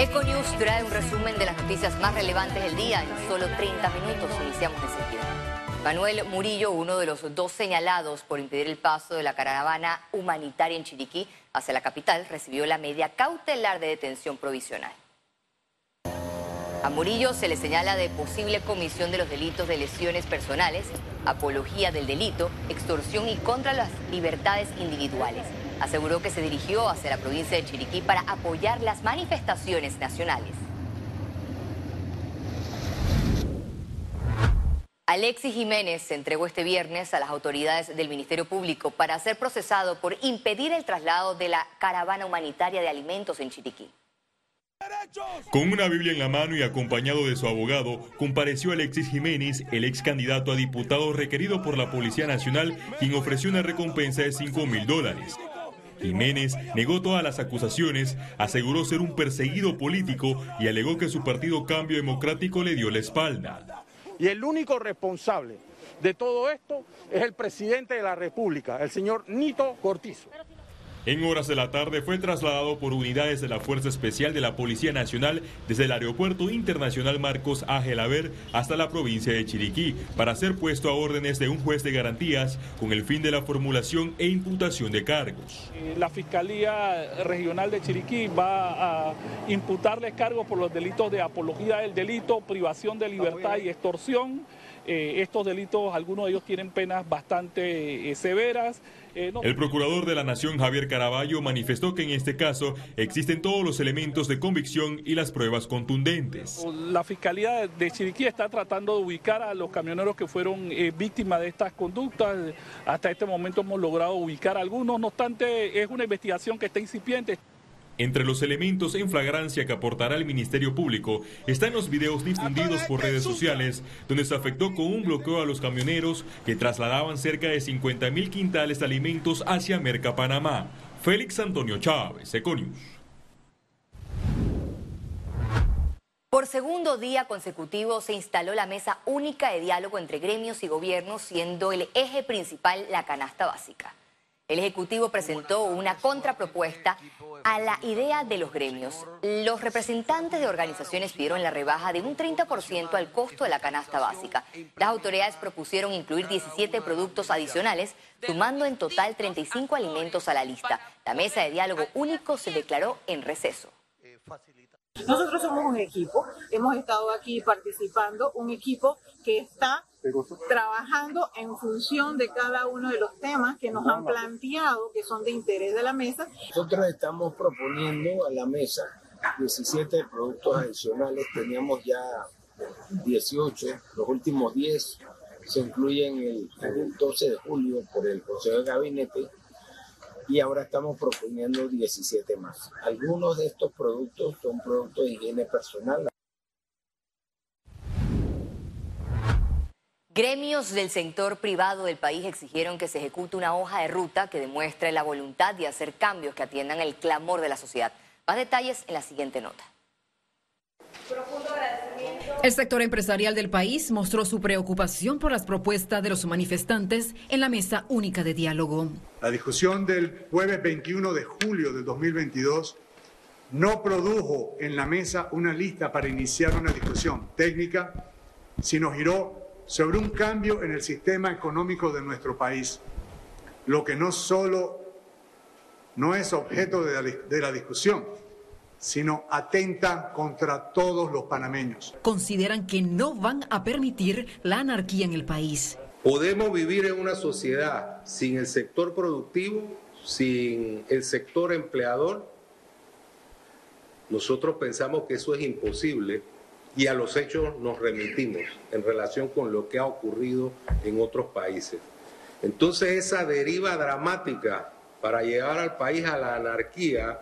Econews trae un resumen de las noticias más relevantes del día en solo 30 minutos. Iniciamos enseguida. Manuel Murillo, uno de los dos señalados por impedir el paso de la caravana humanitaria en Chiriquí hacia la capital, recibió la media cautelar de detención provisional. A Murillo se le señala de posible comisión de los delitos de lesiones personales, apología del delito, extorsión y contra las libertades individuales. Aseguró que se dirigió hacia la provincia de Chiriquí para apoyar las manifestaciones nacionales. Alexis Jiménez se entregó este viernes a las autoridades del Ministerio Público para ser procesado por impedir el traslado de la caravana humanitaria de alimentos en Chiriquí. Con una Biblia en la mano y acompañado de su abogado, compareció Alexis Jiménez, el ex candidato a diputado requerido por la Policía Nacional, quien ofreció una recompensa de 5 mil dólares. Jiménez negó todas las acusaciones, aseguró ser un perseguido político y alegó que su partido Cambio Democrático le dio la espalda. Y el único responsable de todo esto es el presidente de la República, el señor Nito Cortizo. En horas de la tarde fue trasladado por unidades de la Fuerza Especial de la Policía Nacional desde el Aeropuerto Internacional Marcos A. Gelaber hasta la provincia de Chiriquí para ser puesto a órdenes de un juez de garantías con el fin de la formulación e imputación de cargos. La Fiscalía Regional de Chiriquí va a imputarle cargos por los delitos de apología del delito, privación de libertad y extorsión. Eh, estos delitos, algunos de ellos tienen penas bastante eh, severas. Eh, El procurador de la Nación, Javier Caraballo, manifestó que en este caso existen todos los elementos de convicción y las pruebas contundentes. La Fiscalía de Chiriquí está tratando de ubicar a los camioneros que fueron víctimas de estas conductas. Hasta este momento hemos logrado ubicar a algunos, no obstante es una investigación que está incipiente. Entre los elementos en flagrancia que aportará el Ministerio Público están los videos difundidos por redes sociales donde se afectó con un bloqueo a los camioneros que trasladaban cerca de 50 mil quintales de alimentos hacia Merca, Panamá. Félix Antonio Chávez, Econius. Por segundo día consecutivo se instaló la mesa única de diálogo entre gremios y gobiernos, siendo el eje principal la canasta básica. El Ejecutivo presentó una contrapropuesta a la idea de los gremios. Los representantes de organizaciones pidieron la rebaja de un 30% al costo de la canasta básica. Las autoridades propusieron incluir 17 productos adicionales, sumando en total 35 alimentos a la lista. La mesa de diálogo único se declaró en receso. Nosotros somos un equipo, hemos estado aquí participando, un equipo que está trabajando en función de cada uno de los temas que nos han planteado que son de interés de la mesa. Nosotros estamos proponiendo a la mesa 17 productos adicionales, teníamos ya 18, los últimos 10 se incluyen el, el 12 de julio por el Consejo de Gabinete y ahora estamos proponiendo 17 más. Algunos de estos productos son productos de higiene personal. Gremios del sector privado del país exigieron que se ejecute una hoja de ruta que demuestre la voluntad de hacer cambios que atiendan el clamor de la sociedad. Más detalles en la siguiente nota. El sector empresarial del país mostró su preocupación por las propuestas de los manifestantes en la mesa única de diálogo. La discusión del jueves 21 de julio del 2022 no produjo en la mesa una lista para iniciar una discusión técnica, sino giró sobre un cambio en el sistema económico de nuestro país, lo que no solo no es objeto de la, de la discusión, sino atenta contra todos los panameños. Consideran que no van a permitir la anarquía en el país. Podemos vivir en una sociedad sin el sector productivo, sin el sector empleador. Nosotros pensamos que eso es imposible y a los hechos nos remitimos en relación con lo que ha ocurrido en otros países. Entonces esa deriva dramática para llevar al país a la anarquía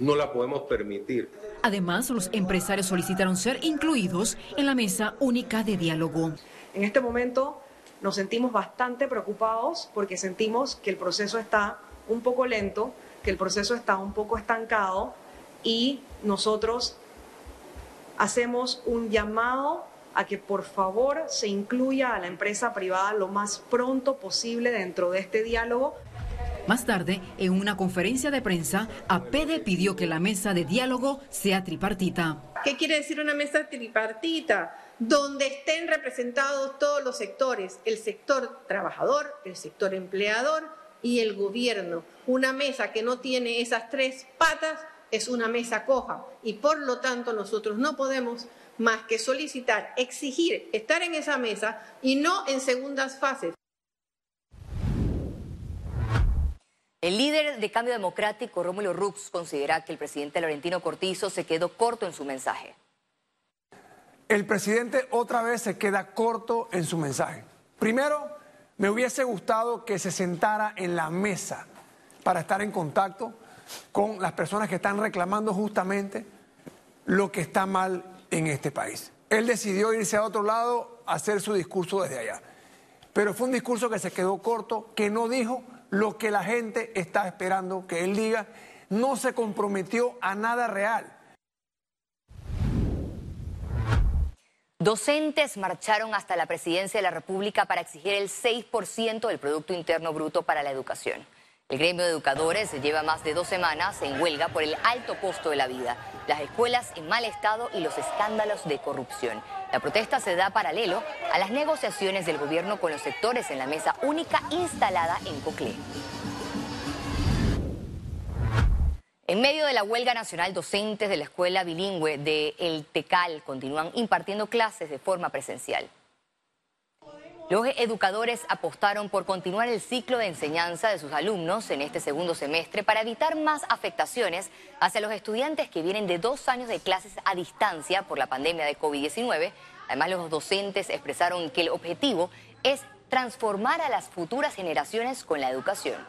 no la podemos permitir. Además, los empresarios solicitaron ser incluidos en la mesa única de diálogo. En este momento nos sentimos bastante preocupados porque sentimos que el proceso está un poco lento, que el proceso está un poco estancado y nosotros hacemos un llamado a que por favor se incluya a la empresa privada lo más pronto posible dentro de este diálogo. Más tarde, en una conferencia de prensa, APEDE pidió que la mesa de diálogo sea tripartita. ¿Qué quiere decir una mesa tripartita? Donde estén representados todos los sectores, el sector trabajador, el sector empleador y el gobierno. Una mesa que no tiene esas tres patas es una mesa coja y por lo tanto nosotros no podemos más que solicitar, exigir estar en esa mesa y no en segundas fases. El líder de Cambio Democrático, Rómulo Rux, considera que el presidente Laurentino Cortizo se quedó corto en su mensaje. El presidente otra vez se queda corto en su mensaje. Primero, me hubiese gustado que se sentara en la mesa para estar en contacto con las personas que están reclamando justamente lo que está mal en este país. Él decidió irse a otro lado a hacer su discurso desde allá. Pero fue un discurso que se quedó corto, que no dijo lo que la gente está esperando que él diga, no se comprometió a nada real. Docentes marcharon hasta la presidencia de la República para exigir el 6% del Producto Interno Bruto para la educación. El gremio de educadores lleva más de dos semanas en huelga por el alto costo de la vida, las escuelas en mal estado y los escándalos de corrupción. La protesta se da paralelo a las negociaciones del gobierno con los sectores en la mesa única instalada en Coclé. En medio de la huelga nacional, docentes de la escuela bilingüe de El Tecal continúan impartiendo clases de forma presencial. Los educadores apostaron por continuar el ciclo de enseñanza de sus alumnos en este segundo semestre para evitar más afectaciones hacia los estudiantes que vienen de dos años de clases a distancia por la pandemia de COVID-19. Además, los docentes expresaron que el objetivo es transformar a las futuras generaciones con la educación.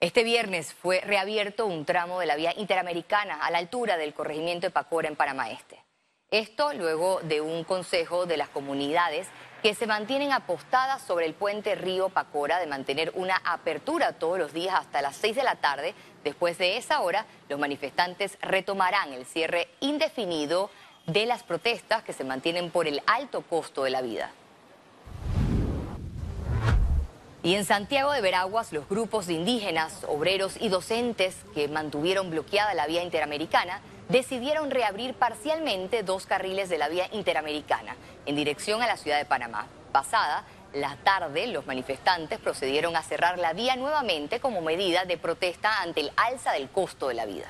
Este viernes fue reabierto un tramo de la vía interamericana a la altura del corregimiento de Pacora en Panamá Este. Esto luego de un consejo de las comunidades que se mantienen apostadas sobre el puente Río Pacora de mantener una apertura todos los días hasta las 6 de la tarde. Después de esa hora, los manifestantes retomarán el cierre indefinido de las protestas que se mantienen por el alto costo de la vida. Y en Santiago de Veraguas, los grupos de indígenas, obreros y docentes que mantuvieron bloqueada la vía interamericana decidieron reabrir parcialmente dos carriles de la vía interamericana en dirección a la ciudad de Panamá. Pasada la tarde, los manifestantes procedieron a cerrar la vía nuevamente como medida de protesta ante el alza del costo de la vida.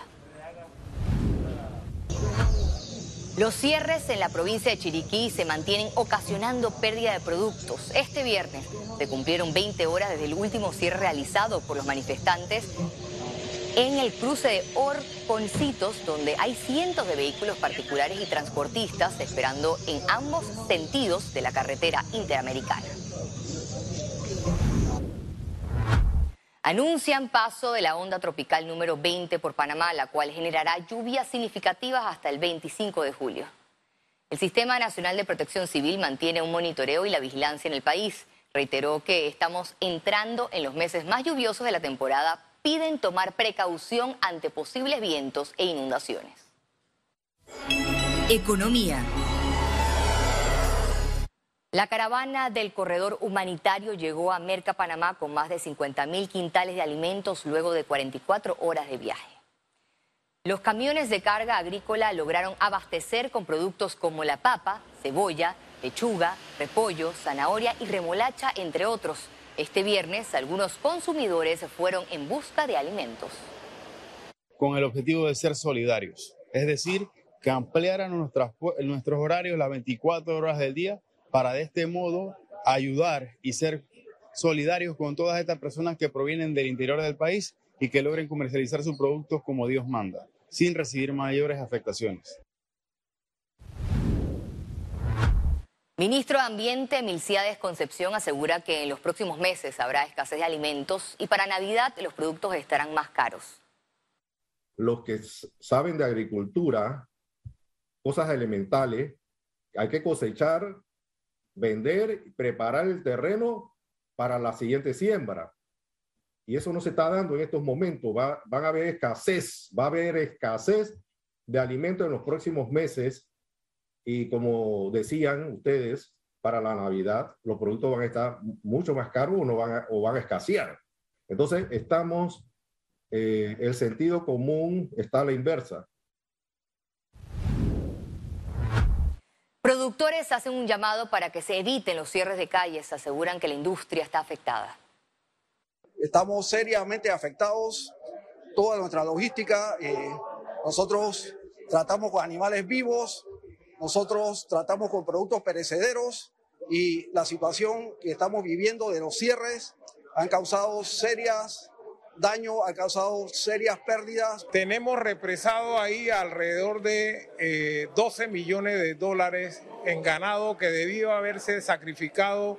Los cierres en la provincia de Chiriquí se mantienen ocasionando pérdida de productos. Este viernes se cumplieron 20 horas desde el último cierre realizado por los manifestantes en el cruce de Orconcitos, donde hay cientos de vehículos particulares y transportistas esperando en ambos sentidos de la carretera interamericana. Anuncian paso de la onda tropical número 20 por Panamá, la cual generará lluvias significativas hasta el 25 de julio. El Sistema Nacional de Protección Civil mantiene un monitoreo y la vigilancia en el país. Reiteró que estamos entrando en los meses más lluviosos de la temporada piden tomar precaución ante posibles vientos e inundaciones. Economía. La caravana del corredor humanitario llegó a Merca, Panamá, con más de 50 mil quintales de alimentos luego de 44 horas de viaje. Los camiones de carga agrícola lograron abastecer con productos como la papa, cebolla, lechuga, repollo, zanahoria y remolacha, entre otros. Este viernes algunos consumidores fueron en busca de alimentos. Con el objetivo de ser solidarios, es decir, que ampliaran nuestros horarios las 24 horas del día para de este modo ayudar y ser solidarios con todas estas personas que provienen del interior del país y que logren comercializar sus productos como Dios manda, sin recibir mayores afectaciones. Ministro de Ambiente, Milciades Concepción, asegura que en los próximos meses habrá escasez de alimentos y para Navidad los productos estarán más caros. Los que saben de agricultura, cosas elementales, hay que cosechar, vender y preparar el terreno para la siguiente siembra. Y eso no se está dando en estos momentos. Va, van a haber escasez, va a haber escasez de alimentos en los próximos meses y como decían ustedes, para la Navidad, los productos van a estar mucho más caros o, no van, a, o van a escasear. Entonces, estamos, eh, el sentido común está a la inversa. Productores hacen un llamado para que se eviten los cierres de calles, aseguran que la industria está afectada. Estamos seriamente afectados, toda nuestra logística, eh, nosotros tratamos con animales vivos, nosotros tratamos con productos perecederos y la situación que estamos viviendo de los cierres han causado serias daño, ha causado serias pérdidas. Tenemos represado ahí alrededor de 12 eh, millones de dólares en ganado que debió haberse sacrificado.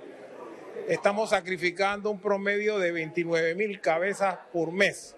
Estamos sacrificando un promedio de 29 mil cabezas por mes.